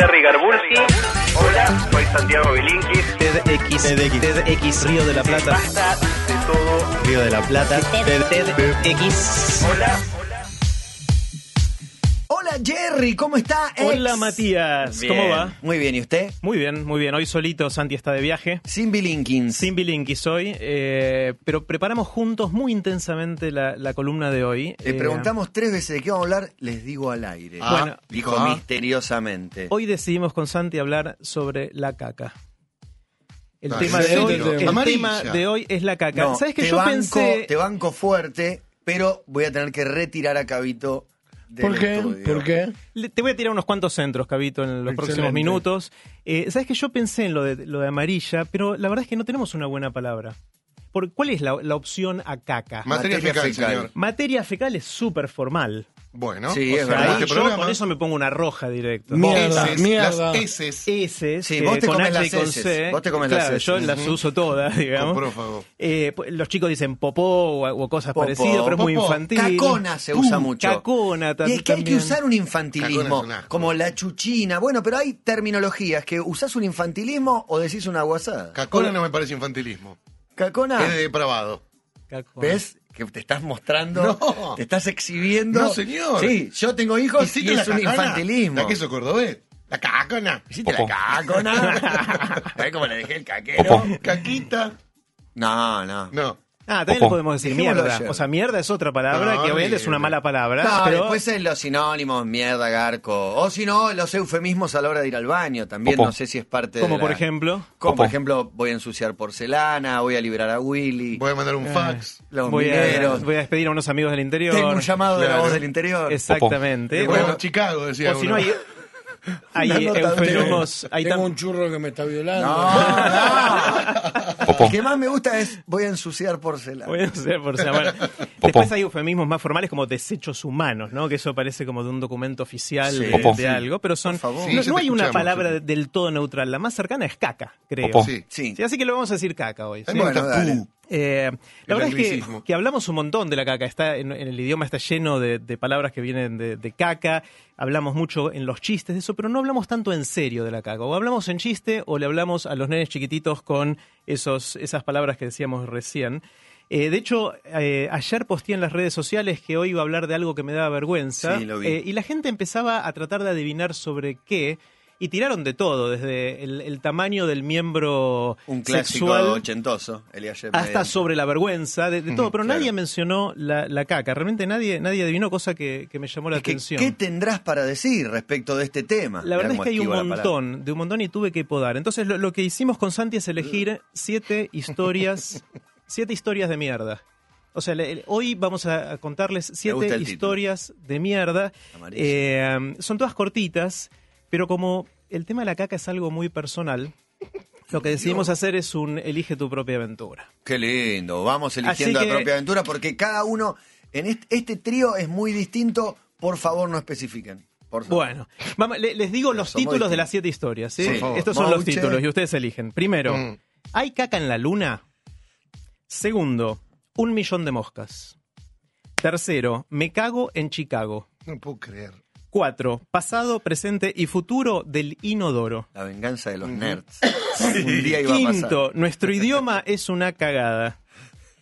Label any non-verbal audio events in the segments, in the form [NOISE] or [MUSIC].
Jerry Garbulski. Hola, soy Santiago Bilinkis. TEDx, TEDx, TEDx, Río de la Plata, Basta de todo. Río de la Plata, TEDx. Hola. Jerry, ¿cómo está? Hola. Matías, Bien. ¿cómo va? Muy bien, ¿y usted? Muy bien, muy bien. Hoy solito Santi está de viaje. Sin Bilinkins. Sin Bilinkis hoy, eh, pero preparamos juntos muy intensamente la, la columna de hoy. Le Eh, preguntamos tres veces de qué vamos a hablar, les digo al aire. Ah, Bueno, dijo ah. misteriosamente. Hoy decidimos con Santi hablar sobre la caca. El Ah, tema de hoy, el tema de hoy es la caca. No, ¿Sabes que te yo banco, pensé Te banco fuerte, pero voy a tener que retirar a Cabito ¿Por qué? estudio. ¿Por qué? Le- Te voy a tirar unos cuantos centros, Cabito, en los próximos minutos. Eh, Sabes que yo pensé en lo de, lo de amarilla, pero la verdad es que no tenemos una buena palabra. Por, ¿Cuál es la, la opción a caca? Materia, Materia fecal, fecal. señor. Materia fecal es súper formal. Bueno, Sí, o es sea, verdad. Ahí este yo programa, con eso me pongo una roja directo. Mierda, las S, Sí, que vos te con comes H y las con. C. Vos te comes claro, las yo las uso todas, digamos. con prófago. Eh, pues, los chicos dicen popó o, o cosas Popó, parecidas, pero es muy popó. infantil. Cacona se usa mucho. Cacona ta- Y es que hay que también. usar un infantilismo, como la chuchina. Bueno, pero hay terminologías que usás un infantilismo o decís una guasada. Cacona no me parece infantilismo. Cacona, Es de depravado. Cacona. ¿ves? Que te estás mostrando, No. te estás exhibiendo. No, señor. Sí, yo tengo hijos y ¿Hiciste es un infantilismo. La queso cordobés. La cacona. ¿Hiciste la cacona? [LAUGHS] ¿Ves cómo le dejé el caquero? Caquita. No, no. No. Ah, también le podemos decir Dejémoslo mierda. ayer. O sea, mierda es otra palabra No, que obviamente es una mala palabra. No, pero después en los sinónimos, mierda, garco. O si no, los eufemismos a la hora de ir al baño también. No sé si es parte de como la- por ejemplo, Como por ejemplo, voy a ensuciar porcelana, voy a liberar a Willy, Voy a mandar un fax. los voy a, mineros. voy a despedir a unos amigos del interior. Tengo un llamado de la Claro. voz del interior. Exactamente. Bueno, Bueno, Chicago, decía o si uno. no hay, hay eufemismos. Hay Tengo un churro que me está violando. No, [LAUGHS] no. Que más me gusta es voy a ensuciar porcelana. Voy a hacer por ser- bueno. Después hay eufemismos más formales como desechos humanos, ¿no? Que eso parece como de un documento oficial Sí. de, algo, pero son. Por favor. Sí, no, hay una palabra del todo neutral. La más cercana es caca, creo. Sí. Sí. Sí, así que lo vamos a decir caca hoy. Bueno, dale. Eh, la El verdad es que, hablamos un montón de la caca. Está en, en el idioma está lleno de, de palabras que vienen de, de caca. Hablamos mucho en los chistes de eso, pero no hablamos tanto en serio de la caca. O hablamos en chiste o le hablamos a los nenes chiquititos con esos, esas palabras que decíamos recién. Eh, de hecho, eh, ayer posteé en las redes sociales que hoy iba a hablar de algo que me daba vergüenza. Sí, lo vi. Y la gente empezaba a tratar de adivinar sobre qué. Y tiraron de todo, desde el, el tamaño del miembro Un clásico sexual ochentoso, hasta sobre la vergüenza, de, de todo, pero claro. nadie mencionó la, la caca. Realmente nadie, nadie adivinó, cosa que, que me llamó la Es que, atención. ¿Qué tendrás para decir respecto de este tema? La verdad es que hay un montón, de un montón y tuve que podar. Entonces lo, lo que hicimos con Santi es elegir siete historias, [LAUGHS] siete historias de mierda. O sea, le- le- hoy vamos a a contarles siete título. historias de mierda. Eh, son todas cortitas, pero como el tema de la caca es algo muy personal, lo que decidimos hacer es un elige tu propia aventura. Qué lindo, vamos eligiendo Así la que- propia aventura porque cada uno en este, este trío es muy distinto. Por favor, no especifiquen. Por favor. Bueno, vamos, le- les digo los títulos de las siete historias. ¿sí? Por favor. Estos son los títulos y ustedes eligen. Primero, Mm. ¿hay caca en la luna? Segundo, un millón de moscas. Tercero, me cago en Chicago. No puedo creer. Cuatro, pasado, presente y futuro del inodoro. La venganza de los nerds. [LAUGHS] Un día iba a pasar. Quinto, nuestro [LAUGHS] idioma es una cagada.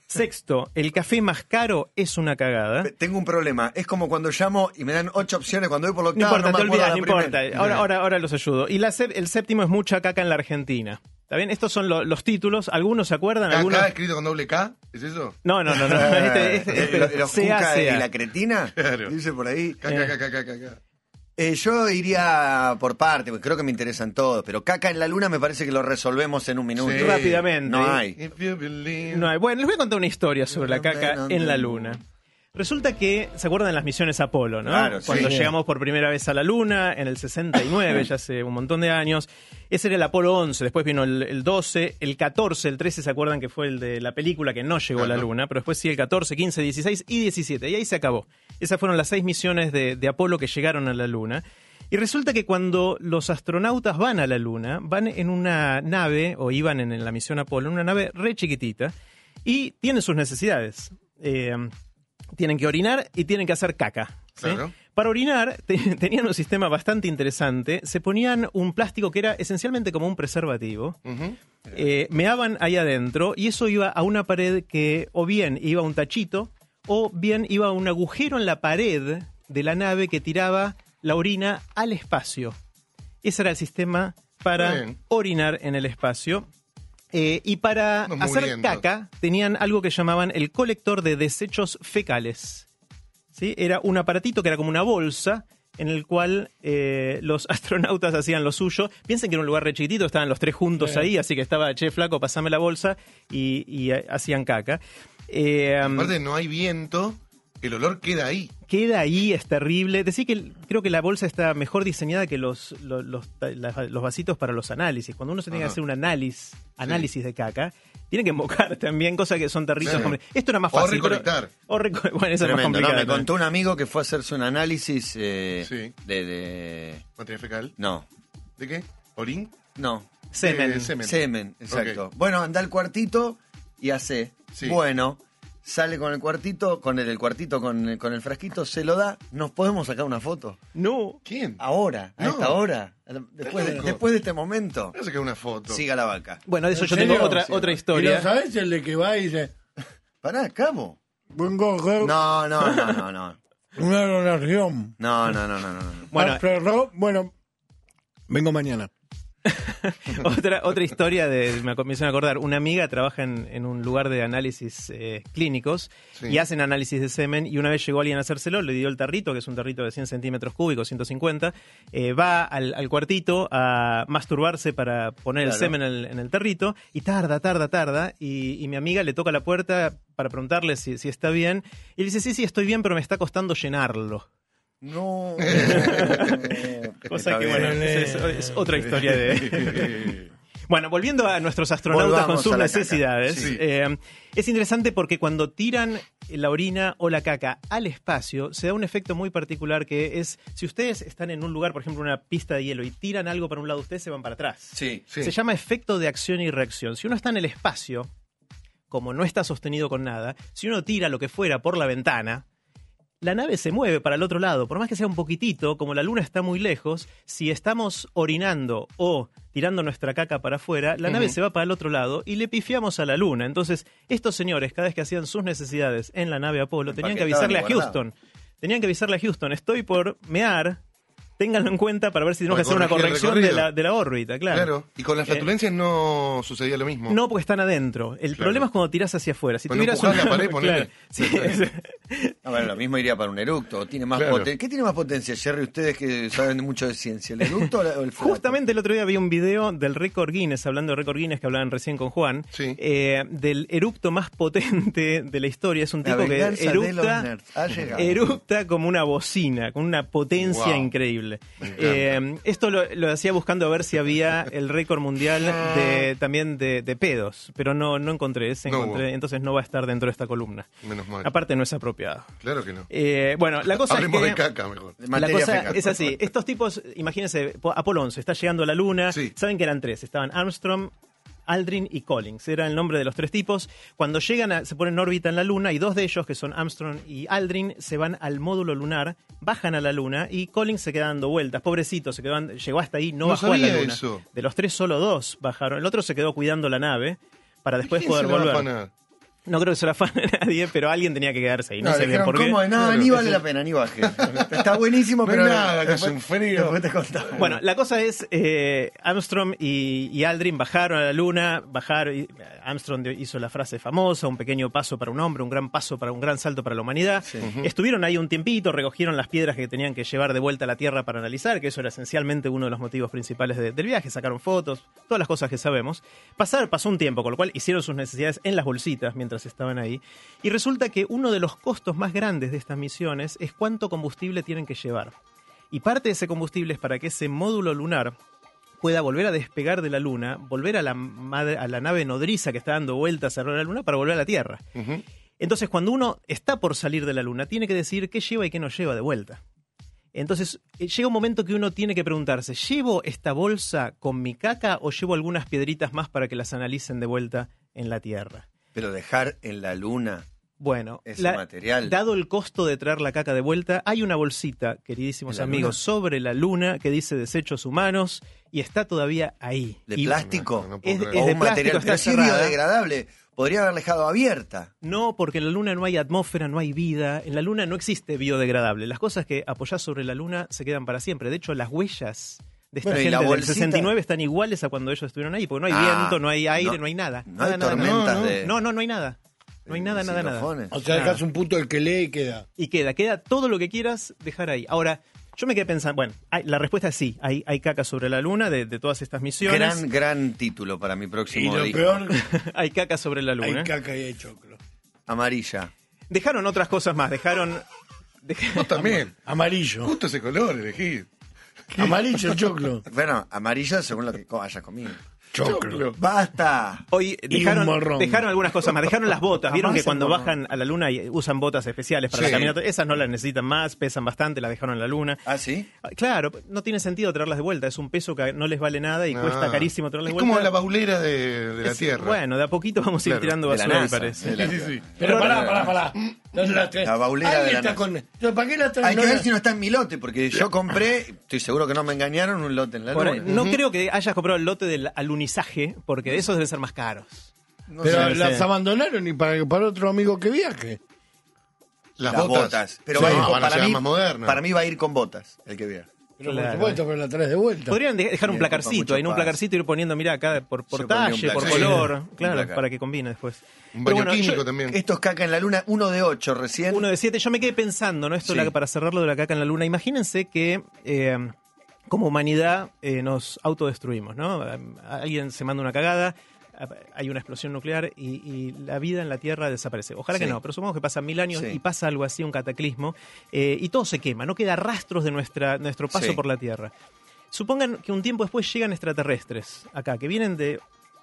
Sexto, el café más caro es una cagada. Tengo un problema. Es como cuando llamo y me dan ocho opciones. Cuando voy por lo No importa, me te olvidas, la no importa. Ahora, ahora, ahora los ayudo. Y la el séptimo es mucha caca en la Argentina. ¿Está bien? Estos son lo- los títulos. ¿Algunos se acuerdan? ¿Algunos? ¿Acá escrito con doble K? ¿Es eso? No, no, no. no. Este, [LAUGHS] este- este- Eh, los sea, cuca sea. y la cretina. Claro. Dice por ahí. K, K, K, K, K, K, K. Eh, yo iría por parte, porque creo que me interesan todos. Pero caca en la luna me parece que lo resolvemos en un minuto. Sí. Rápidamente. No hay. No hay. Bueno, les voy a contar una historia sobre la caca en la luna. Resulta que, ¿se acuerdan de las misiones Apolo, no? Claro, sí. Cuando llegamos por primera vez a la Luna, en el 69, ya hace un montón de años. Ese era el Apolo 11, después vino el, el 12, el 14, el 13, ¿se acuerdan que fue el de la película que no llegó a la. Luna? Pero después sí el 14, 15, 16 y 17. Y ahí se acabó. Esas fueron las seis misiones de, de Apolo que llegaron a la Luna. Y resulta que cuando los astronautas van a la Luna, van en una nave, o iban en, en la misión Apolo, en una nave re chiquitita, y tienen sus necesidades. Eh, tienen que orinar y tienen que hacer caca. ¿sí? Claro. Para orinar te- [LAUGHS] tenían un sistema bastante interesante. Se ponían un plástico que era esencialmente como un preservativo. Eh, meaban ahí adentro y eso iba a una pared que o bien iba a un tachito o bien iba a un agujero en la pared de la nave que tiraba la orina al espacio. Ese era el sistema para Bien. orinar en el espacio. Eh, y para hacer caca tenían algo que llamaban el colector de desechos fecales. ¿Sí? Era un aparatito que era como una bolsa en el cual eh, los [LAUGHS] astronautas hacían lo suyo. Piensen que era un lugar re chiquitito, estaban los tres juntos ahí, así que estaba, che, flaco, pasame la bolsa y, y, eh, hacían caca. Eh, Aparte, no hay viento, el olor queda ahí. queda ahí, es terrible. Decir que creo que la bolsa está mejor diseñada que los, los, los- la- los vasitos para los análisis. Cuando uno se tiene que hacer un análisis, análisis de caca, tiene que invocar [LAUGHS] también cosas que son terribles. Sí. Esto era más O fácil. pero- recolectar. o reco- [LAUGHS] bueno, eso es más Tremendo, ¿no? complicado. Me contó un amigo que fue a hacerse un análisis eh, Sí. de, de- Materia fecal. No, ¿De qué? ¿Orín? no. Semen. Eh, semen. Semen, exacto. Bueno, anda al cuartito y hace. Sí. Bueno, sale con el cuartito, con el, el cuartito con, el- con el frasquito, se lo da. ¿Nos podemos sacar una foto? No. ¿Quién? Ahora, a No. esta hora. Después de, después de este momento. Voy a sacar una foto. Siga la vaca. Bueno, de eso ¿En yo tengo otra, Sí. otra ¿Y historia. lo sabes el de que va y dice, Pará, cabo. vengo a hacer No, no, no, no, no. una donación? No, no, no, no, no. no. Bueno, pero, bueno, vengo mañana. [LAUGHS] otra, otra historia de, me me hicieron acordar, una amiga trabaja en, en un lugar de análisis eh, clínicos Sí. y hacen análisis de semen y una vez llegó alguien a hacérselo, le dio el tarrito, que es un tarrito de 100 centímetros cúbicos, 150, eh, va al, al cuartito a masturbarse para poner el semen en el, en el tarrito y tarda, tarda, tarda y, y mi amiga le toca la puerta para preguntarle si, si está bien y le dice, sí, sí, estoy bien, pero me está costando llenarlo. No. [LAUGHS] Cosa que, bueno, es, otra historia de... [LAUGHS] Bueno, volviendo a nuestros astronautas Volvamos con sus necesidades, Sí. eh, es interesante porque cuando tiran la orina o la caca al espacio, se da un efecto muy particular que es, si ustedes están en un lugar, por ejemplo, una pista de hielo, y tiran algo para un lado, ustedes se van para atrás. Sí. Sí. Se llama efecto de acción y reacción. Si uno está en el espacio, como no está sostenido con nada, si uno tira lo que fuera por la ventana, la nave se mueve para el otro lado, por más que sea un poquitito, como la luna está muy lejos, si estamos orinando o tirando nuestra caca para afuera, la nave se va para el otro lado y le pifiamos a la luna. Entonces, estos señores, cada vez que hacían sus necesidades en la nave Apolo, tenían que avisarle a. Houston. Tenían que avisarle a Houston, estoy por mear, ténganlo en cuenta para ver si tenemos que hacer una corrección de la, de la órbita, claro. Claro. Y con las Eh, flatulencias no sucedía lo mismo. no, porque están adentro. El Claro. problema es cuando tirás hacia afuera. Si Cuando tuvieras una- la pared, [LAUGHS] ponele. Claro. Sí, [LAUGHS] es- Ah, bueno, lo mismo iría para un eructo. Tiene más Claro. poten- ¿Qué tiene más potencia, Jerry? Ustedes que saben mucho de ciencia, ¿el eructo o el flato? Justamente el otro día vi un video del récord Guinness, hablando de récord Guinness que hablaban recién con Juan, Sí. eh, del eructo más potente de la historia. Es un tipo que eructa, nerds. Ha llegado. eructa como una bocina, con una potencia Wow. increíble. Eh, esto lo, lo hacía buscando a ver si había el récord mundial de, también de, de pedos, pero no, no encontré ese, No encontré, entonces no va a estar dentro de esta columna. Menos mal. Aparte no es apropiado. Claro que no. Eh, bueno, la cosa Hablemos es de caca mejor. De La materia cosa fecal. es así. Estos tipos, imagínense, po- Apolo 11 está llegando a la Luna. Sí. Saben que eran tres. Estaban Armstrong, Aldrin y Collins. Era el nombre de los tres tipos. Cuando llegan, a- se ponen en órbita en la Luna y dos de ellos, que son Armstrong y Aldrin, se van al módulo lunar, bajan a la Luna y Collins se queda dando vueltas. Pobrecito, se quedó, llegó hasta ahí, no, No bajó a la Luna. eso. De los tres, solo dos bajaron. El otro se quedó cuidando la nave para después ¿Quién poder volver. No creo que se la afane nadie, pero alguien tenía que quedarse ahí. No, No, sé bien por qué. ¿cómo? No, Claro. ni vale la pena, ni baje. Está buenísimo, No hay pero... [LAUGHS] nada, que después- un frío. te. Bueno, la cosa es, eh, Armstrong y, y Aldrin bajaron a la luna, bajaron, y Armstrong hizo la frase famosa, un pequeño paso para un hombre, un gran paso para un gran salto para la humanidad. Estuvieron ahí un tiempito, recogieron las piedras que tenían que llevar de vuelta a la Tierra para analizar, que eso era esencialmente uno de los motivos principales de- del viaje, sacaron fotos, todas las cosas que sabemos. Pasar, pasó un tiempo, con lo cual hicieron sus necesidades en las bolsitas mientras estaban ahí. Y resulta que uno de los costos más grandes de estas misiones es cuánto combustible tienen que llevar. Y parte de ese combustible es para que ese módulo lunar pueda volver a despegar de la Luna, volver a la, madre- a la nave nodriza que está dando vueltas alrededor de la Luna para volver a la Tierra. Entonces, cuando uno está por salir de la Luna, tiene que decidir qué lleva y qué no lleva de vuelta. Entonces, eh, llega un momento que uno tiene que preguntarse, ¿llevo esta bolsa con mi caca o llevo algunas piedritas más para que las analicen de vuelta en la Tierra? Pero dejar en la luna Bueno, Ese material. dado el costo de traer la caca de vuelta, hay una bolsita, queridísimos ¿En la amigos, luna? sobre la luna que dice desechos humanos y está todavía ahí. ¿De Y plástico? No, no puedo Es, creer. es o de un plástico, material, está pero cerrada. biodegradable. Podría haber dejado abierta. No, porque en la luna no hay atmósfera, no hay vida. En la luna no existe biodegradable. Las cosas que apoyás sobre la luna se quedan para siempre. De hecho, las huellas de esta Bueno, ¿y gente la del bolsita? 69 están iguales a cuando ellos estuvieron ahí, porque no hay Ah, viento, no hay aire, no- no, hay nada. No nada, hay nada, nada. tormentas No, no. de. No, no, no hay nada. No hay nada, nada, nada. O sea, Nada. dejas un punto el que lee y queda. Y queda, queda todo lo que quieras dejar ahí. Ahora, yo me quedé pensando, bueno, hay- la respuesta es sí, hay, hay caca sobre la luna de, de todas estas misiones. Gran, gran título para mi Y próximo lo disco. peor, [LAUGHS] hay caca sobre la luna. hay caca y hay choclo. Amarilla. Dejaron otras cosas más, dejaron... dej- Vos también. Amarillo. Justo ese color elegí. Amarillo choclo. [LAUGHS] Bueno, amarilla según lo que hayas comido. Choclo. ¡Basta! Hoy Y dejaron, un morrón. dejaron algunas cosas más, dejaron las botas. Vieron Jamás que cuando morrón. bajan a la luna y usan botas especiales para Sí. la caminata. Esas no las necesitan más, pesan bastante, las dejaron en la luna. ¿Ah, sí? Ah, Claro, no tiene sentido traerlas de vuelta. Es un peso que no les vale nada y Ah. cuesta carísimo traerlas Es de vuelta. como la baulera de, de la Es- Tierra. Bueno, de a poquito vamos a ir Claro, tirando basura, me parece. de la- Sí, sí, sí. Pero pará, pará, pará. La, La baulera de la está con. Yo, ¿Para qué la traen? Hay que ver la- si no está en mi lote, porque yo compré, estoy seguro que no me engañaron, un lote en la luna. ahí- no creo que hayas comprado el lote del alunizaje, porque esos deben ser más caros. No Pero sé. sé. las abandonaron y para, para otro amigo que viaje. Las, Las botas. botas. Pero Sí, va a ir no, con- van a para, mí, más modernas. para mí va a ir con botas, el que vea. Pero Claro. por supuesto, pero la traes de vuelta. Podrían de- dejar un placarcito, ahí en un placarcito ir poniendo, mira, acá por, por talle, por color, Sí, claro, para que combine después. Un baño bueno, químico yo- también. Esto es caca en la luna, uno de ocho recién. Uno de siete. Yo me quedé pensando, ¿no? Esto Sí. la- para cerrarlo de la caca en la luna. Imagínense que eh, como humanidad eh, nos autodestruimos, ¿no? Alguien se manda una cagada, hay una explosión nuclear y, y la vida en la Tierra desaparece. Ojalá que no, pero supongamos que pasan mil años Sí. y pasa algo así, un cataclismo, eh, y todo se quema, no queda rastros de nuestra, nuestro paso Sí. por la Tierra. Supongan que un tiempo después llegan extraterrestres acá, que vienen de,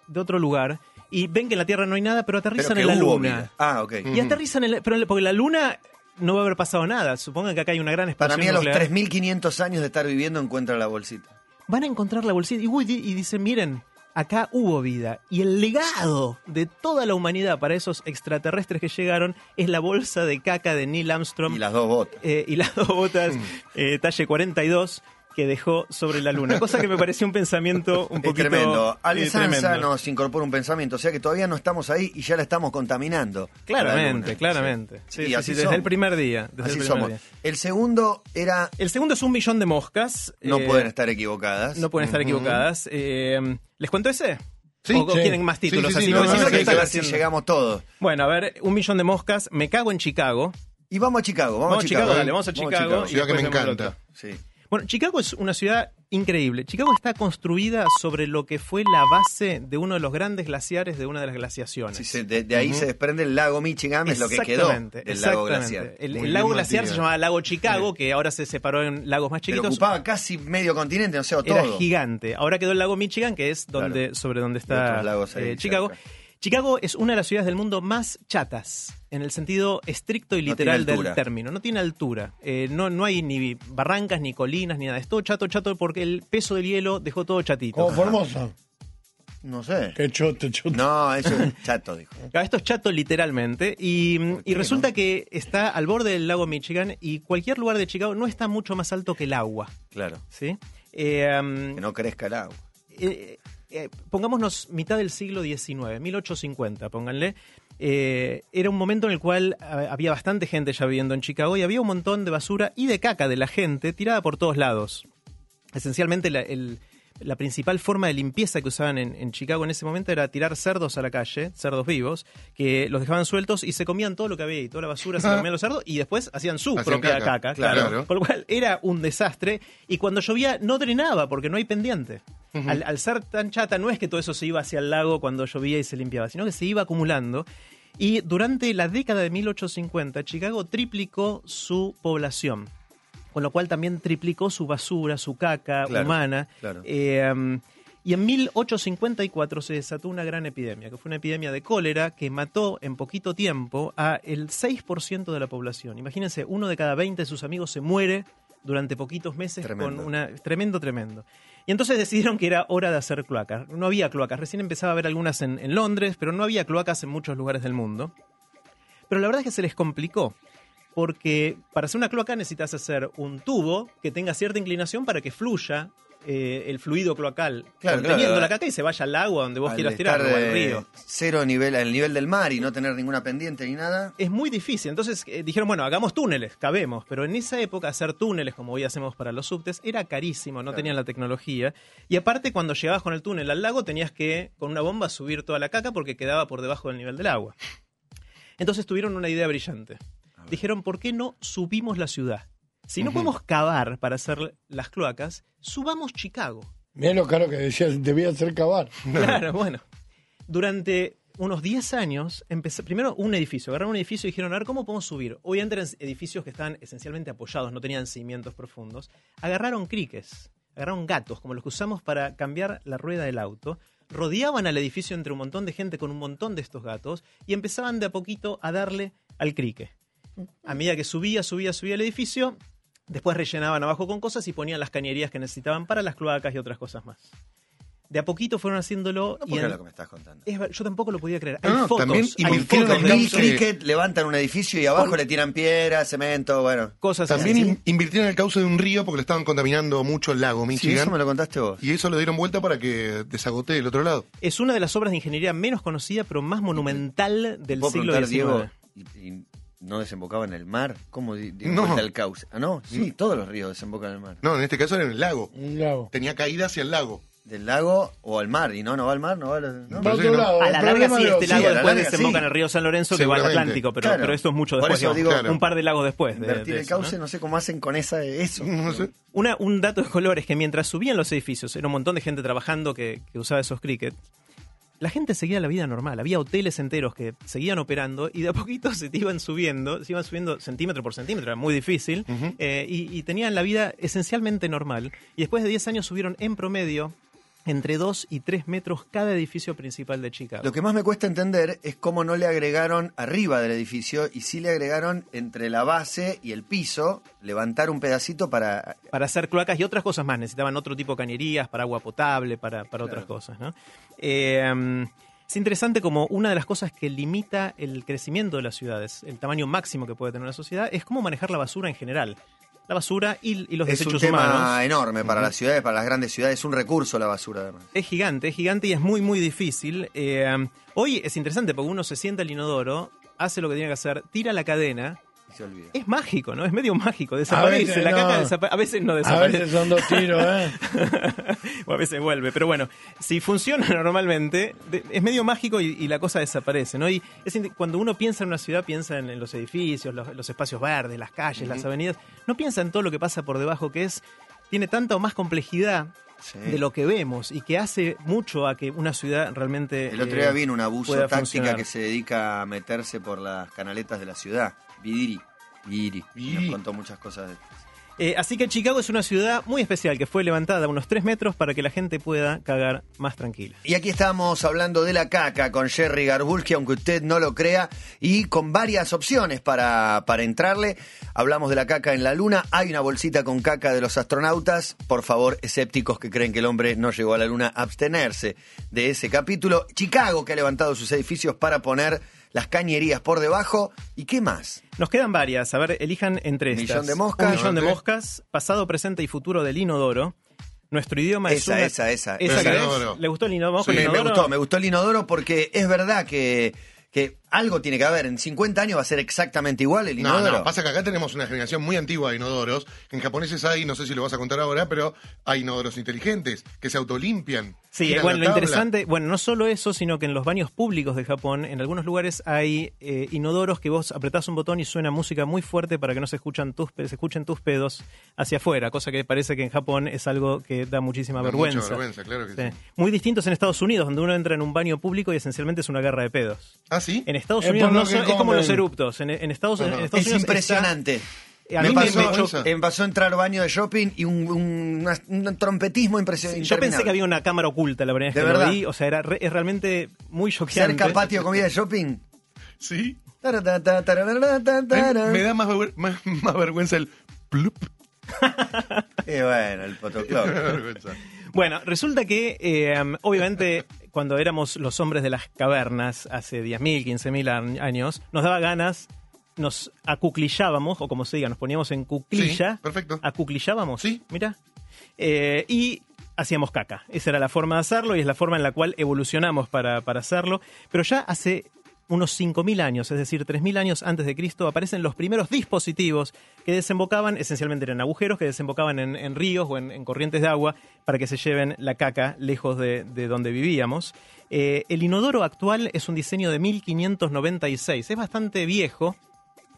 de otro lugar y ven que en la Tierra no hay nada, pero aterrizan en la luna. vida. Ah, ok. Y aterrizan en la, pero porque la luna no va a haber pasado nada. Supongan que acá hay una gran explosión Para mí a los nuclear. 3.500 años de estar viviendo encuentra la bolsita. Van a encontrar la bolsita y, uy, y dicen, miren, acá hubo vida. Y el legado de toda la humanidad para esos extraterrestres que llegaron es la bolsa de caca de Neil Armstrong Y las dos botas. eh, y las dos botas [LAUGHS] eh, talle 42 que dejó sobre la luna. Cosa que me pareció un pensamiento un Es poquito tremendo. Ale eh, Sanza tremendo. nos incorpora un pensamiento, o sea que todavía no estamos ahí y ya la estamos contaminando. a la Claramente, claramente. Sí, así sí, desde somos. el primer día. desde Así el primer somos. día. El segundo era El segundo es un millón de moscas. no eh, pueden estar equivocadas. No pueden estar equivocadas. Eh, ¿Les cuento ese? Sí. ¿O, Sí. quieren más títulos? Sí, sí, Así no, no, no, no, ¿qué hay que si haciendo? llegamos todos. Bueno, a ver, un millón de moscas. Me cago en Chicago. Y vamos a Chicago, vamos, Vamos a Chicago, dale, vamos a Vamos Chicago. y Ciudad que me encanta. otro. Sí. Bueno, Chicago es una ciudad increíble. Chicago está construida sobre lo que fue la base de uno de los grandes glaciares de una de las glaciaciones. Sí, se- de, de ahí se desprende el lago Michigan, es lo que quedó del lago glaciar. El, lago glaciar se llamaba Lago Chicago, que ahora se separó en lagos más Pero chiquitos. ocupaba casi medio continente, o sea, todo. Era gigante. Ahora quedó el lago Michigan, que es donde, Claro. sobre donde está eh, Chicago. cerca. Chicago es una de las ciudades del mundo más chatas, en el sentido estricto y literal del término. No tiene altura. Eh, no, no hay ni barrancas, ni colinas, ni nada. Es todo chato, chato, porque el peso del hielo dejó todo chatito. Como Formosa. No sé. Qué chote, chote. No, eso es chato, dijo. Claro, Esto es chato literalmente. Y, resulta no? que está al borde del lago Michigan y cualquier lugar de Chicago no está mucho más alto que el agua. Claro. ¿sí? Eh, um, Que no crezca el agua. eh, eh, pongámonos mitad del siglo XIX, 1850, pónganle. Eh, era un momento en el cual eh, había bastante gente ya viviendo en Chicago y había un montón de basura y de caca de la gente tirada por todos lados. Esencialmente la, el- la principal forma de limpieza que usaban en, en Chicago en ese momento era tirar cerdos a la calle, cerdos vivos, que los dejaban sueltos y se comían todo lo que había y toda la basura se [LAUGHS] comían los cerdos y después hacían su Hacían propia caca, caca, claro. claro. Con lo cual era un desastre y cuando llovía no drenaba porque no hay pendiente. Al, al ser tan chata no es que todo eso se iba hacia el lago cuando llovía y se limpiaba, sino que se iba acumulando. Y durante la década de 1850 Chicago triplicó su población, con lo cual también triplicó su basura, su caca Claro, humana. claro. Eh, um, y en 1854 se desató una gran epidemia, que fue una epidemia de cólera que mató en poquito tiempo a el 6% de la población. Imagínense, uno de cada 20 de sus amigos se muere durante poquitos meses Tremendo. con una tremendo, tremendo. Y entonces decidieron que era hora de hacer cloacas. No había cloacas, recién empezaba a haber algunas en, Londres, pero no había cloacas en muchos lugares del mundo. Pero la verdad es que se les complicó. Porque para hacer una cloaca necesitas hacer un tubo que tenga cierta inclinación para que fluya eh, el fluido cloacal Claro, conteniendo claro. la caca y se vaya al agua donde vos Al quieras tirarlo, o al río. Cero nivel, al nivel del mar y no tener ninguna pendiente ni nada. es muy difícil. Entonces eh, dijeron, bueno, hagamos túneles, cabemos. Pero en esa época hacer túneles, como hoy hacemos para los subtes, era carísimo, no Claro. tenían la tecnología. Y aparte, cuando llegabas con el túnel al lago, tenías que, con una bomba, subir toda la caca porque quedaba por debajo del nivel del agua. Entonces tuvieron una idea brillante. Dijeron, ¿por qué no subimos la ciudad? Si no podemos cavar para hacer las cloacas, subamos Chicago. Mirá lo caro que decías, debía ser cavar. [LAUGHS] Claro, bueno. Durante unos 10 años, empezó, primero un edificio, agarraron un edificio y dijeron, a ver, ¿cómo podemos subir? Obviamente eran edificios que estaban esencialmente apoyados, no tenían cimientos profundos. Agarraron criques, agarraron gatos, como los que usamos para cambiar la rueda del auto, rodeaban al edificio entre un montón de gente con un montón de estos gatos y empezaban de a poquito a darle al crique. A medida que subía, subía, subía el edificio, después rellenaban abajo con cosas y ponían las cañerías que necesitaban para las cloacas y otras cosas más. De a poquito fueron haciéndolo No y en- lo que me estás contando. es yo tampoco lo podía creer. No, Hay no, fotos, también hay invirtieron fotos en cauce- cricket levantan un edificio y abajo le tiran piedra, cemento, bueno. cosas También así. in- invirtieron en el cauce de un río porque le estaban contaminando mucho el lago Sí, Michigan. eso me lo contaste vos. Y eso lo dieron vuelta para que desagote del otro lado. Es una de las obras de ingeniería menos conocida, pero más monumental del ¿Puedo siglo XIX. Diego, y, y no desembocaba en el mar? ¿Cómo di- dio No. el cauce? Ah, no, sí, todos los ríos desembocan en el mar. No, en este caso era en el lago. Un lago. Tenía caída hacia el lago. Del lago o al mar. Y no, no va al mar, no va al... ¿no? Otro no. lado. A la larga problema sí, este lago sí, la después larga desemboca sí. en el río San Lorenzo que va al. Atlántico, pero, Claro. pero esto es mucho Por después. eso digo- Claro. Un par de lagos después. de- Invertir de el eso, cauce, ¿no? ¿no? sé cómo hacen con esa eso. No sé. Una- un dato de color es que mientras subían los edificios, era un montón de gente trabajando que, que usaba esos cricket, la gente seguía la vida normal. Había hoteles enteros que seguían operando y de a poquito [LAUGHS] se te iban subiendo, se iban subiendo centímetro por centímetro, era muy difícil, eh, y, y tenían la vida esencialmente normal. Y después de 10 años subieron en promedio entre 2 y 3 metros cada edificio principal de Chicago. Lo que más me cuesta entender es cómo no le agregaron arriba del edificio y sí le agregaron entre la base y el piso, levantar un pedacito para... para hacer cloacas y otras cosas más. Necesitaban otro tipo de cañerías para agua potable, para, para otras cosas. ¿no? Eh, es interesante como una de las cosas que limita el crecimiento de las ciudades, el tamaño máximo que puede tener una sociedad, es cómo manejar la basura en general. La basura y, y los Es un desechos tema humanos. enorme para las ciudades, para las grandes ciudades, es un recurso la basura además. Es gigante, es gigante y es muy, muy difícil. Eh, hoy es interesante porque uno se sienta al inodoro, hace lo que tiene que hacer, tira la cadena. Y se olvida. Es mágico, ¿no? Es medio mágico. Desaparece. veces la no. caca desapa- A veces no A desaparece. veces son dos tiros, ¿eh? [LAUGHS] o a veces vuelve. Pero bueno, si funciona [LAUGHS] normalmente, es medio mágico y, y la cosa desaparece, ¿no? Y es cuando uno piensa en una ciudad, piensa en, en los edificios, los, los espacios verdes, las calles, las avenidas. No piensa en todo lo que pasa por debajo, que es tiene tanta o más complejidad Sí. de lo que vemos y que hace mucho a que una ciudad realmente. El otro eh, día vino un abuso táctica funcionar. que se dedica a meterse por las canaletas de la ciudad. Vidiri. Vidiri. Y Vidiri. Nos contó muchas cosas de Eh, así que Chicago es una ciudad muy especial que fue levantada a unos 3 metros para que la gente pueda cagar más tranquila. Y aquí estamos hablando de la caca con Jerry Garbulski, aunque usted no lo crea, y con varias opciones para, para entrarle. Hablamos de la caca en la luna, hay una bolsita con caca de los astronautas. Por favor, escépticos que creen que el hombre no llegó a la luna, abstenerse de ese capítulo. Chicago, que ha levantado sus edificios para poner las cañerías por debajo. ¿Y qué más? Nos quedan varias. A ver, elijan entre Un estas. millón de moscas. Un millón de moscas. Pasado, presente y futuro del inodoro. Nuestro idioma es Esa, una- esa, esa. ¿Esa inodoro. ¿Le gustó el inodoro? ¿Vamos con Me, el me gustó, me gustó el inodoro porque es verdad que, que algo tiene que haber. En 50 años va a ser exactamente igual el No, inodoro. no, pasa que acá tenemos una generación muy antigua de inodoros. En japoneses hay, no sé si lo vas a contar ahora, pero hay inodoros inteligentes que se autolimpian. Sí, bueno, lo interesante, bueno, no solo eso, sino que en los baños públicos de Japón, en algunos lugares hay eh, inodoros que vos apretás un botón y suena música muy fuerte para que no se escuchan tus pe- se escuchen tus pedos hacia afuera, cosa que parece que en Japón es algo que da muchísima Da vergüenza. mucha vergüenza, claro que sí. Muy distintos en Estados Unidos, donde uno entra en un baño público y esencialmente es una guerra de pedos. ¿Ah, sí? En Estados Es Unidos no son- es como los eruptos. En, en Estados, en. Estados Es Unidos está- impresionante. a me, mí me- pasó, me pasó entrar al baño de shopping y un, un- una- un trompetismo impresionante. Yo pensé que había una cámara oculta la primera vez De que verdad. lo vi. O sea, era re- es realmente muy choqueante. Cerca patio comida de shopping. Sí. Me, da más, ver- más, más vergüenza el plup. [LAUGHS] Y bueno, el. [LAUGHS] Bueno, resulta que, eh, obviamente, cuando éramos los hombres de las cavernas hace 10.000, 15.000 a- años, nos daba ganas, nos acuclillábamos, o como se diga, nos poníamos en cuclilla. Sí, perfecto. Acuclillábamos. Sí. Mira. Eh, y hacíamos caca. Esa era la forma de hacerlo y es la forma en la cual evolucionamos para, para hacerlo. Pero ya hace unos 5.000 años, es decir, 3.000 años antes de Cristo, aparecen los primeros dispositivos que desembocaban, esencialmente eran agujeros, que desembocaban en, ríos o en, en corrientes de agua para que se lleven la caca lejos de, de donde vivíamos. Eh, el inodoro actual es un diseño de 1596, es bastante viejo,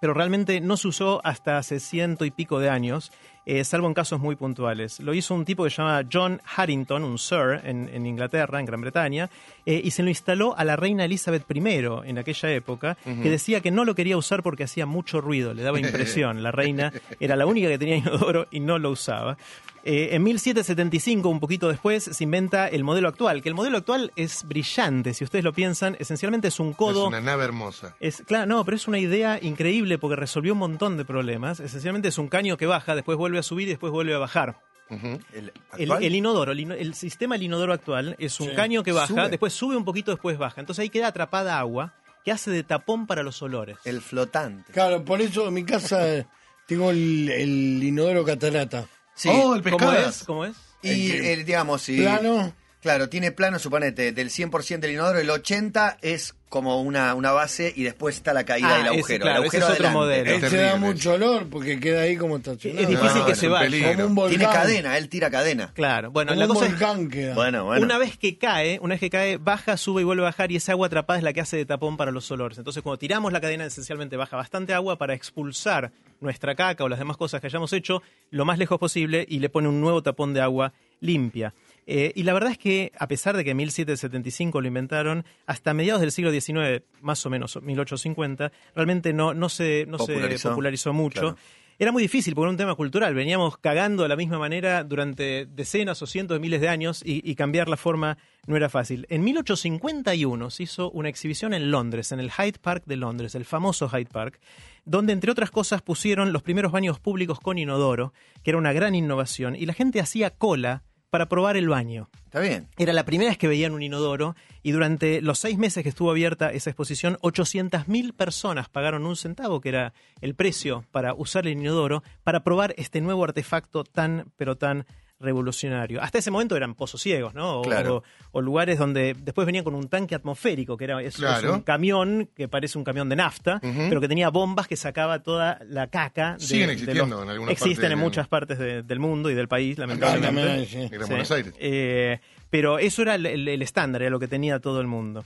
pero realmente no se usó hasta hace ciento y pico de años, eh, salvo en casos muy puntuales. Lo hizo un tipo que se llama John Harrington, un Sir, en, en Inglaterra, en Gran Bretaña, eh, y se lo instaló a la reina Elizabeth I en aquella época, que decía que no lo quería usar porque hacía mucho ruido, le daba [LAUGHS] impresión. La reina era la única que tenía inodoro y no lo usaba. Eh, en 1775, un poquito después, se inventa el modelo actual, que el modelo actual es brillante, si ustedes lo piensan, esencialmente es un codo... Es una nave hermosa. Es, claro, no, pero es una idea increíble porque resolvió un montón de problemas. Esencialmente es un caño que baja, después vuelve a subir y después vuelve a bajar. El, El, ¿actual? el inodoro, el, ino- el sistema del inodoro actual es un Sí. caño que baja, Sube. después sube un poquito, después baja. Entonces ahí queda atrapada agua que hace de tapón para los olores. El flotante. Claro, por eso en mi casa eh, tengo el, el inodoro catarata. Sí. Oh, el ¿Cómo pescado. es? ¿Cómo es? y el digamos, sí. Plano. Claro, tiene plano, suponete, del 100% del inodoro, el 80 es como una, una base y después está la caída Ah, del ese, agujero. claro, el ese agujero es otro adelante. modelo. Es Ese da terrible. mucho olor porque queda ahí como estacionado. Es difícil No, que es se un vaya. peligro. Como un volcán. Tiene cadena, él tira cadena. Claro, bueno, Como la un cosa es volcán queda. Bueno, bueno. Una vez que cae, una vez que cae, baja, sube y vuelve a bajar y esa agua atrapada es la que hace de tapón para los olores. Entonces, cuando tiramos la cadena, esencialmente baja bastante agua para expulsar nuestra caca o las demás cosas que hayamos hecho lo más lejos posible y le pone un nuevo tapón de agua limpia. Eh, y la verdad es que, a pesar de que en 1775 lo inventaron, hasta mediados del siglo XIX, más o menos 1850, realmente no, no, se, no Popularizó. se popularizó mucho. Claro. Era muy difícil porque era un tema cultural. Veníamos cagando de la misma manera durante decenas o cientos de miles de años y, y cambiar la forma no era fácil. En 1851 se hizo una exhibición en Londres, en el Hyde Park de Londres, el famoso Hyde Park, donde entre otras cosas pusieron los primeros baños públicos con inodoro, que era una gran innovación, y la gente hacía cola para probar el baño. Está bien. Era la primera vez que veían un inodoro y durante los seis meses que estuvo abierta esa exposición, 800.000 personas pagaron un centavo, que era el precio para usar el inodoro, para probar este nuevo artefacto tan, pero tan revolucionario. Hasta ese momento eran pozos ciegos, ¿no? O, Claro. o- o lugares donde después venían con un tanque atmosférico, que era es- es Claro. un camión que parece un camión de nafta, pero que tenía bombas que sacaba toda la caca. de- Siguen de existiendo los- en algunas Existen partes en muchas partes de- del mundo y del país, Acá lamentablemente. también, sí. Era en Sí. Buenos Aires. Eh, pero eso era el, el- el estándar, era lo que tenía todo el mundo.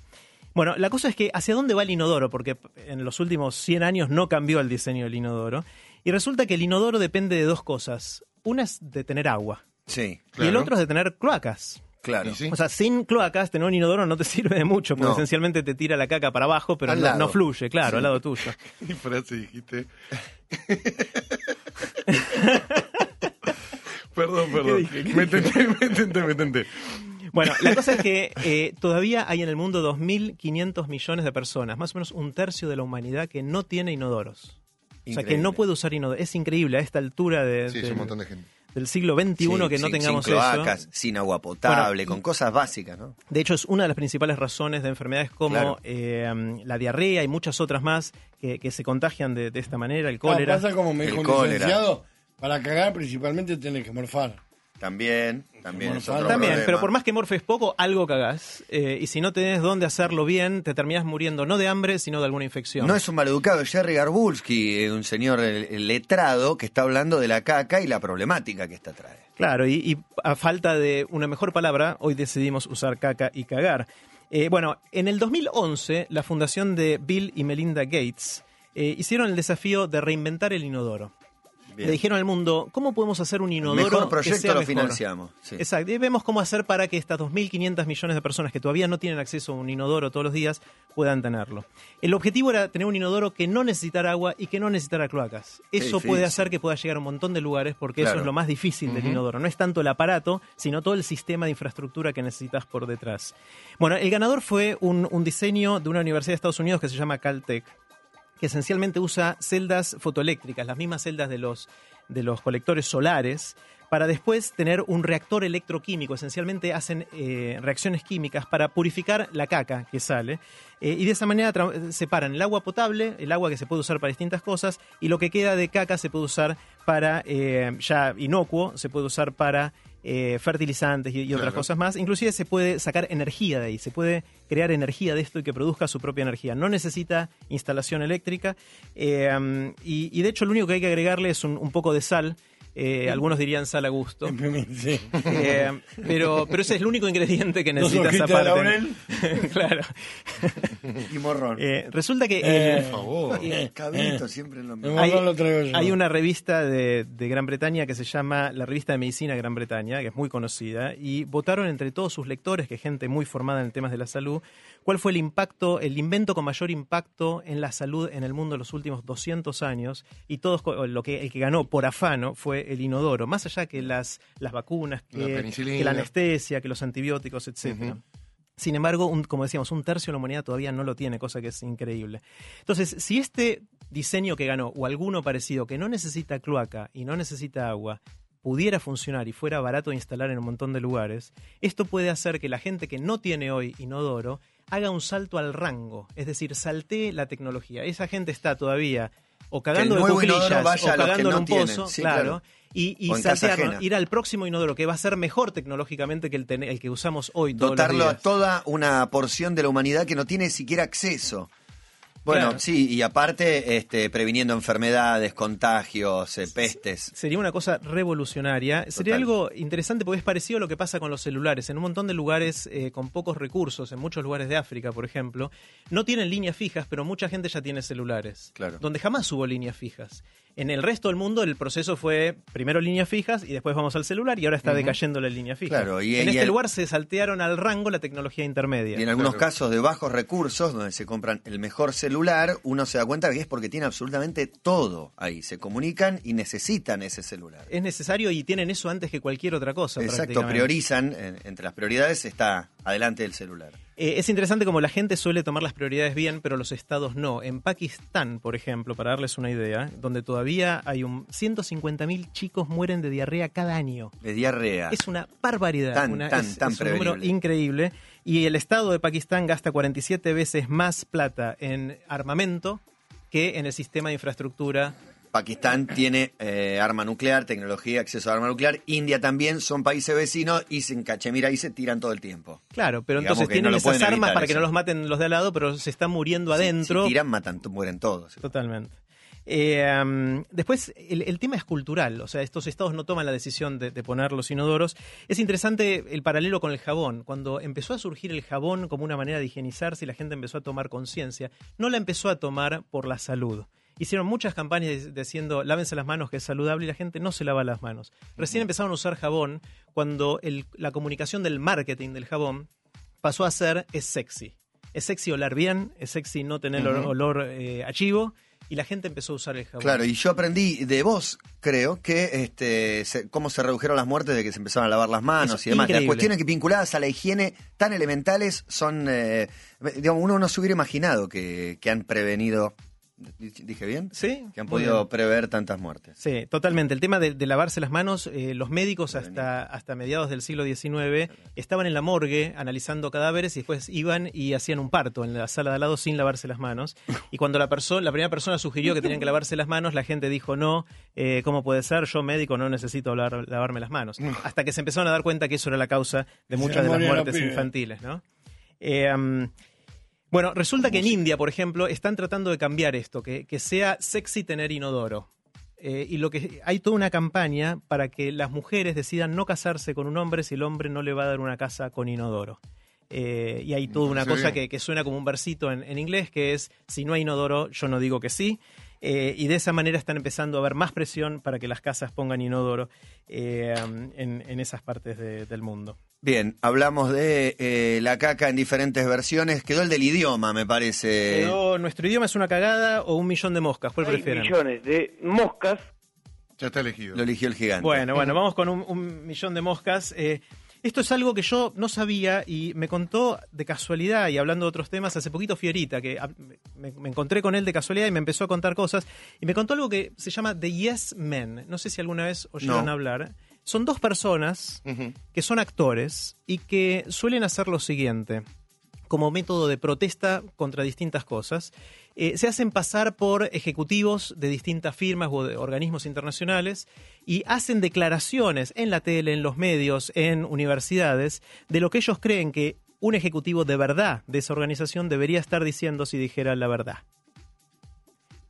Bueno, la cosa es que hacia dónde va el inodoro, porque en los últimos 100 años no cambió el diseño del inodoro, y resulta que el inodoro depende de dos cosas. Una es de tener agua, Sí, y el otro es de tener cloacas. claro. Y sí. O sea, sin cloacas, tener un inodoro no te [LAUGHS] sirve de mucho, porque No. esencialmente te tira la caca para abajo, pero no, fluye, claro, al lado tuyo. [LAUGHS] [LAUGHS] ¿Qué frase dijiste? perdón, perdón. Me tenté, me tenté, me tenté. Bueno, la cosa es que eh, todavía hay en el mundo 2.500 millones de personas, más o menos un tercio de la humanidad que no tiene inodoros. O sea, que no puede usar inodoro. Es increíble a esta altura de- Sí, es un montón de gente. Del siglo XXI Sí, que no sin- tengamos sin cloacas, eso. sin agua potable, Bueno, con cosas básicas, ¿no? De hecho, es una de las principales razones de enfermedades como Claro. eh, la diarrea y muchas otras más que, que se contagian de, de esta manera, el cólera. pasa como me El dijo un cólera. licenciado, para cagar principalmente tenés que morfar. También, también es Bueno, otro También, problema. pero por más que morfes poco, algo cagás. Eh, y si no tenés dónde hacerlo bien, te terminás muriendo no de hambre, sino de alguna infección. No es un maleducado, es Jerry Garbulski, eh, un señor letrado que está hablando de la caca y la problemática que esta trae. Claro, y, y a falta de una mejor palabra, hoy decidimos usar caca y cagar. Eh, bueno, en el 2011, la fundación de Bill y Melinda Gates eh, hicieron el desafío de reinventar el inodoro. Bien. Le dijeron al mundo, ¿cómo podemos hacer un inodoro mejor que proyecto sea lo mejor? financiamos. sí. Exacto, y vemos cómo hacer para que estas 2.500 millones de personas que todavía no tienen acceso a un inodoro todos los días puedan tenerlo. El objetivo era tener un inodoro que no necesitara agua y que no necesitara cloacas. Eso puede hacer que pueda llegar a un montón de lugares porque eso es lo más difícil del inodoro. No es tanto el aparato, sino todo el sistema de infraestructura que necesitas por detrás. Bueno, el ganador fue un, un diseño de una universidad de Estados Unidos que se llama Caltech que esencialmente usa celdas fotoeléctricas, las mismas celdas de los, de los colectores solares para después tener un reactor electroquímico. Esencialmente hacen eh, reacciones químicas para purificar la caca que sale. Eh, y de esa manera separan el agua potable, el agua que se puede usar para distintas cosas, y lo que queda de caca se puede usar para, eh, ya inocuo, se puede usar para eh, fertilizantes y, y otras Claro. cosas más. Inclusive se puede sacar energía de ahí, se puede crear energía de esto y que produzca su propia energía. No necesita instalación eléctrica eh, y, y de hecho lo único que hay que agregarle es un, un poco de sal. Eh, algunos dirían sal a gusto. [LAUGHS] Sí. Eh, pero, pero ese es el único ingrediente que Dos necesita esa hojitas de parte. laurel. [LAUGHS] claro. Y morrón. Eh, resulta que Por favor. Siempre lo mismo. lo traigo yo. Hay una revista de, de Gran Bretaña que se llama la Revista de Medicina de Gran Bretaña, que es muy conocida, y votaron entre todos sus lectores, que es gente muy formada en temas de la salud, cuál fue el impacto, el invento con mayor impacto en la salud en el mundo en los últimos 200 años, y todos lo que el que ganó por afano fue el inodoro, más allá que las, las vacunas, La que, que la anestesia, que los antibióticos, etcétera. Sin embargo, un- como decíamos, un tercio de la humanidad todavía no lo tiene, cosa que es increíble. Entonces, si este diseño que ganó, o alguno parecido, que no necesita cloaca y no necesita agua, pudiera funcionar y fuera barato de instalar en un montón de lugares, esto puede hacer que la gente que no tiene hoy inodoro haga un salto al rango, es decir, saltee la tecnología. Esa gente está todavía o cagando de cuclillas o cagando en un tienen. pozo, Sí, claro, claro. y, y saltear, ir al próximo inodoro que va a ser mejor tecnológicamente que el, ten- el que usamos hoy Dotarlo a toda una porción de la humanidad que no tiene siquiera acceso. Bueno, Claro. sí, y aparte este, previniendo enfermedades, contagios, eh, pestes. Sería una cosa revolucionaria. Sería algo interesante porque es parecido a lo que pasa con los celulares. En un montón de lugares eh, con pocos recursos, en muchos lugares de África, por ejemplo, no tienen líneas fijas, pero mucha gente ya tiene celulares. Claro. Donde jamás hubo líneas fijas. En el resto del mundo el proceso fue primero líneas fijas y después vamos al celular y ahora está decayendo la línea fija. Claro, y- en y este el- lugar se saltearon al rango la tecnología intermedia. Y en algunos Claro. casos de bajos recursos, donde se compran el mejor celular, uno se da cuenta que es porque tiene absolutamente todo ahí. Se comunican y necesitan ese celular. Es necesario y tienen eso antes que cualquier otra cosa. Exacto, priorizan, en- entre las prioridades está adelante el celular. Eh, es interesante como la gente suele tomar las prioridades bien, pero los estados no. En Pakistán, por ejemplo, para darles una idea, donde todavía hay un 150.000 chicos mueren de diarrea cada año. De diarrea. Es una barbaridad, Tan, una- tan, es, tan es un número increíble. Y el Estado de Pakistán gasta 47 veces más plata en armamento que en el sistema de infraestructura Pakistán tiene eh, arma nuclear, tecnología, acceso a arma nuclear. India también, son países vecinos y se encachemira y se tiran todo el tiempo. Claro, pero Digamos entonces tienen no esas armas para que no los maten los de al lado, pero se están muriendo adentro. Si tiran, matan, mueren todos. Totalmente. Eh, um, después, el, el tema es cultural, o sea, estos estados no toman la decisión de, de poner los inodoros. Es interesante el paralelo con el jabón. Cuando empezó a surgir el jabón como una manera de higienizarse y la gente empezó a tomar conciencia, no la empezó a tomar por la salud. Hicieron muchas campañas diciendo lávense las manos que es saludable y la gente no se lava las manos. Recién empezaron a usar jabón cuando el- la comunicación del marketing del jabón pasó a ser es sexy. Es sexy oler bien, es sexy no tener olor, olor, eh, a chivo y la gente empezó a usar el jabón. Claro, y yo aprendí de vos, creo, que este, se- cómo se redujeron las muertes de que se empezaron a lavar las manos Es y demás. Las cuestiones que vinculadas a la higiene tan elementales son, eh, digamos, uno no se hubiera imaginado que, que han prevenido, dije bien, Sí, que han podido bien. prever tantas muertes. Sí, totalmente. El tema de, de lavarse las manos, eh, los médicos hasta, hasta mediados del siglo XIX estaban en la morgue analizando cadáveres y después iban y hacían un parto en la sala de al lado sin lavarse las manos. Y cuando la, persona, la primera persona sugirió que tenían que lavarse las manos, la gente dijo, no, eh, ¿cómo puede ser? Yo médico no necesito lavar- lavarme las manos. Hasta que se empezaron a dar cuenta que eso era la causa de muchas de las muertes infantiles, ¿no? Eh, um, bueno, resulta que en India, por ejemplo, están tratando de cambiar esto, que, que sea sexy tener inodoro. Eh, y lo que hay toda una campaña para que las mujeres decidan no casarse con un hombre si el hombre no le va a dar una casa con inodoro. Eh, y hay toda una cosa que, que suena como un versito en, en inglés, que es, si no hay inodoro, yo no digo que sí. Eh, y de esa manera están empezando a haber más presión para que las casas pongan inodoro eh, en, en esas partes de- del mundo. Bien, hablamos de eh, la caca en diferentes versiones. Quedó el del idioma, me parece. Quedó, ¿Nuestro idioma es una cagada o un millón de moscas? ¿Cuál Hay prefieren? millones de moscas Ya está elegido. Lo eligió el gigante. Bueno, bueno, [LAUGHS] vamos con un, un millón de moscas. Esto es algo que yo no sabía y me contó de casualidad, y hablando de otros temas, hace poquito Fiorita, que ah, me, me encontré con él de casualidad y me empezó a contar cosas, y me contó algo que se llama The Yes Men. No sé si alguna vez oyeron No. hablar. Son dos personas que son actores y que suelen hacer lo siguiente como método de protesta contra distintas cosas. Eh, se hacen pasar por ejecutivos de distintas firmas o de organismos internacionales y hacen declaraciones en la tele, en los medios, en universidades, de lo que ellos creen que un ejecutivo de verdad de esa organización debería estar diciendo si dijera la verdad.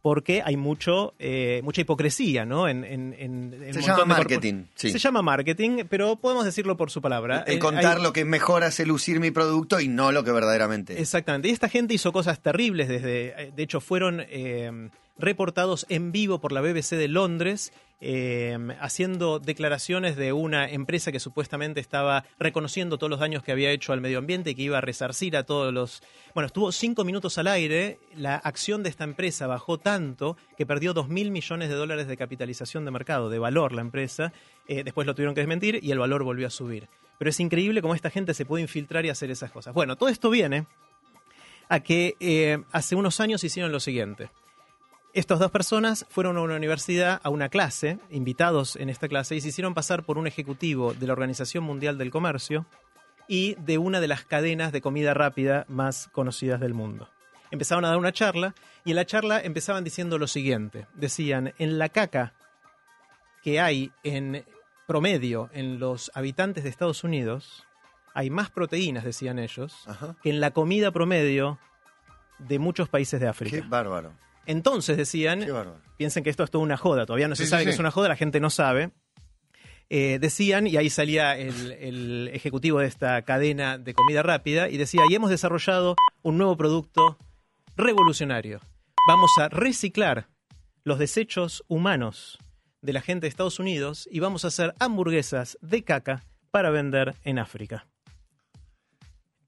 Porque hay mucho, eh, mucha hipocresía, ¿no? En, en- en- Se llama marketing, sí. Se llama marketing, pero podemos decirlo por su palabra. El Eh, contar hay- lo que mejor hace lucir mi producto y no lo que verdaderamente. Exactamente. Y esta gente hizo cosas terribles desde, eh, de hecho, fueron eh, reportados en vivo por la BBC de Londres, eh, haciendo declaraciones de una empresa que supuestamente estaba reconociendo todos los daños que había hecho al medio ambiente y que iba a resarcir a todos los... Bueno, estuvo cinco minutos al aire, la acción de esta empresa bajó tanto que perdió dos mil millones de dólares de capitalización de mercado, de valor la empresa, Eh, después lo tuvieron que desmentir y el valor volvió a subir. Pero es increíble cómo esta gente se puede infiltrar y hacer esas cosas. Bueno, todo esto viene a que eh, hace unos años hicieron lo siguiente. Estas dos personas fueron a una universidad, a una clase, invitados en esta clase, y se hicieron pasar por un ejecutivo de la Organización Mundial del Comercio y de una de las cadenas de comida rápida más conocidas del mundo. Empezaron a dar una charla y en la charla empezaban diciendo lo siguiente. Decían, en la caca que hay en promedio en los habitantes de Estados Unidos, hay más proteínas, decían ellos, Ajá. que en la comida promedio de muchos países de África. Qué bárbaro. Entonces decían, piensen que esto es toda una joda, todavía no se Sí, sabe sí, que sí. es una joda, la gente no sabe. Eh, decían, y ahí salía el, el ejecutivo de esta cadena de comida rápida, y decía, y hemos desarrollado un nuevo producto revolucionario. Vamos a reciclar los desechos humanos de la gente de Estados Unidos y vamos a hacer hamburguesas de caca para vender en África.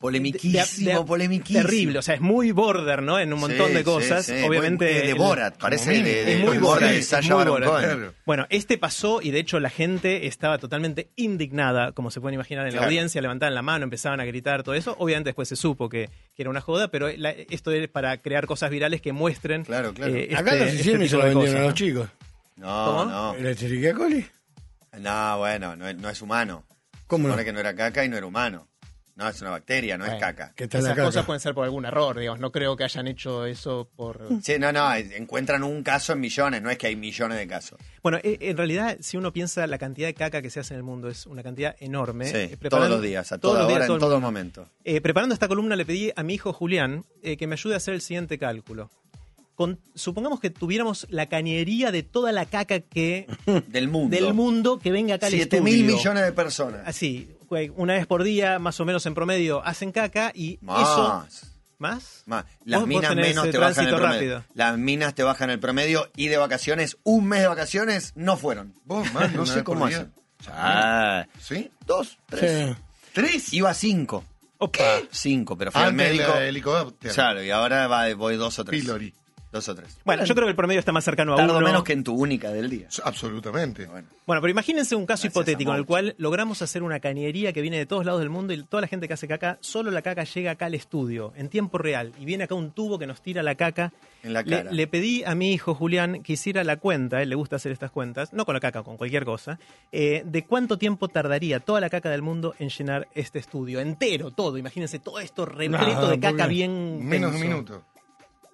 Polemiquísimo, De- de- polemiquísimo. Terrible, o sea, es muy border, ¿no? En un montón Sí, de cosas. sí, Obviamente. muy- de el- Borat, parece de, de, muy Borat. Bueno, este pasó y de hecho la gente estaba totalmente indignada, como se pueden imaginar en la audiencia, levantaban la mano, empezaban a gritar, todo eso. Obviamente después se supo que, que era una joda, pero la- esto es para crear cosas virales que muestren. Claro, claro. eh, Acá este- los hicieron este y se lo vendieron cosas, a ¿no? los chicos. No, ¿Cómo? no. ¿Era Escherichia coli? No, bueno, no es, no es humano. ¿Cómo Se no? supone que no era caca y no era humano. No, es una bacteria, no es caca. Esas cosas pueden ser por algún error, digamos. No creo que hayan hecho eso por. Sí, no, no, encuentran un caso en millones, no es que hay millones de casos. Bueno, eh, en realidad, si uno piensa la cantidad de caca que se hace en el mundo, es una cantidad enorme. Sí, Eh, todos preparando- los días, a todos toda los días, hora, todo en todo momento. Eh, preparando esta columna le pedí a mi hijo Julián eh, que me ayude a hacer el siguiente cálculo. Con- supongamos que tuviéramos la cañería de toda la caca que [LAUGHS] Del mundo. del mundo que venga acá al Siete estudio. mil millones de personas. Así, güey, una vez por día, más o menos en promedio, hacen caca y eso... Más. ¿Más? Más. Las minas menos te bajan el promedio. rápido. Las minas te bajan el promedio y de vacaciones, un mes de vacaciones, no fueron. Vos, [LAUGHS] man, no sé cómo hacen. Ah, ¿Sí? dos, tres. Sí. ¿Tres? Iba a cinco. Opa. Cinco, pero fui al médico. la helicóptero. Claro, y ahora va- voy dos o tres. Pilori. Dos o tres. Bueno, yo creo que el promedio está más cercano a Tardo uno. menos que en tu única del día. Absolutamente. Bueno. Bueno, pero imagínense un caso Gracias hipotético en el cual logramos hacer una cañería que viene de todos lados del mundo y toda la gente que hace caca, solo la caca llega acá al estudio, en tiempo real, y viene acá un tubo que nos tira la caca. En la Le, cara. le pedí a mi hijo Julián que hiciera la cuenta, él le gusta hacer estas cuentas, no con la caca, con cualquier cosa, eh, de cuánto tiempo tardaría toda la caca del mundo en llenar este estudio, entero, todo. Imagínense todo esto repleto No, de caca bien. Menos de un minuto.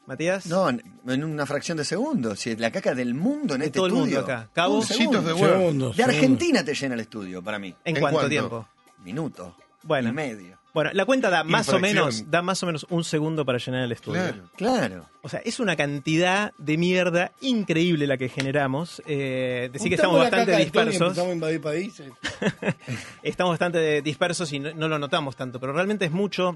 Matías. No, en una fracción de segundo. Si es la caca del mundo en De este todo el mundo estudio. acá. Cabo. Un segundo. Bolsitos de huevo. Segundos, De segundos. Argentina te llena el estudio, para mí. ¿En, ¿En cuánto cuánto? tiempo? Minuto. Bueno. Y medio. Bueno, la cuenta da más o menos, da más o menos un segundo para llenar el estudio. Claro. Claro. O sea, es una cantidad de mierda increíble la que generamos. Eh, decir que estamos bastante dispersos. Invadir países. [LAUGHS] Estamos bastante dispersos y no, no lo notamos tanto, pero realmente es mucho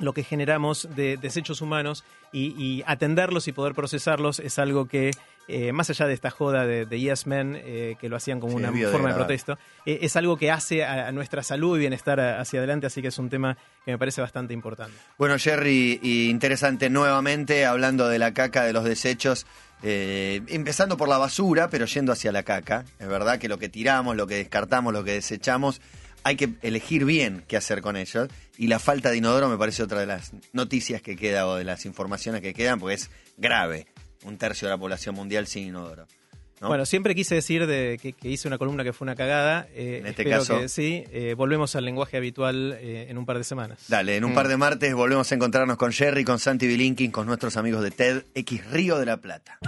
lo que generamos de desechos humanos y, y atenderlos y poder procesarlos es algo que, eh, más allá de esta joda de, de Yes Men, eh, que lo hacían como Sí, una forma de protesto, eh, es algo que hace a, a nuestra salud y bienestar a- hacia adelante, así que es un tema que me parece bastante importante. Bueno, Jerry, y interesante nuevamente, hablando de la caca, de los desechos, eh, empezando por la basura, pero yendo hacia la caca. Es verdad que lo que tiramos, lo que descartamos, lo que desechamos, hay que elegir bien qué hacer con ellos. Y la falta de inodoro me parece otra de las noticias que queda o de las informaciones que quedan, porque es grave. Un tercio de la población mundial sin inodoro. ¿no? Bueno, siempre quise decir de que, que hice una columna que fue una cagada. eh, En este caso- que sí. Eh, volvemos al lenguaje habitual eh, en un par de semanas. Dale, en un par de martes volvemos a encontrarnos con Jerry, con Santi Bilinkin, con nuestros amigos de TED X Río de la Plata.